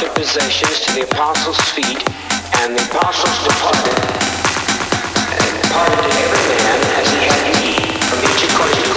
their possessions to the apostles' feet, and the apostles departed, and departed every man as he had need from each according to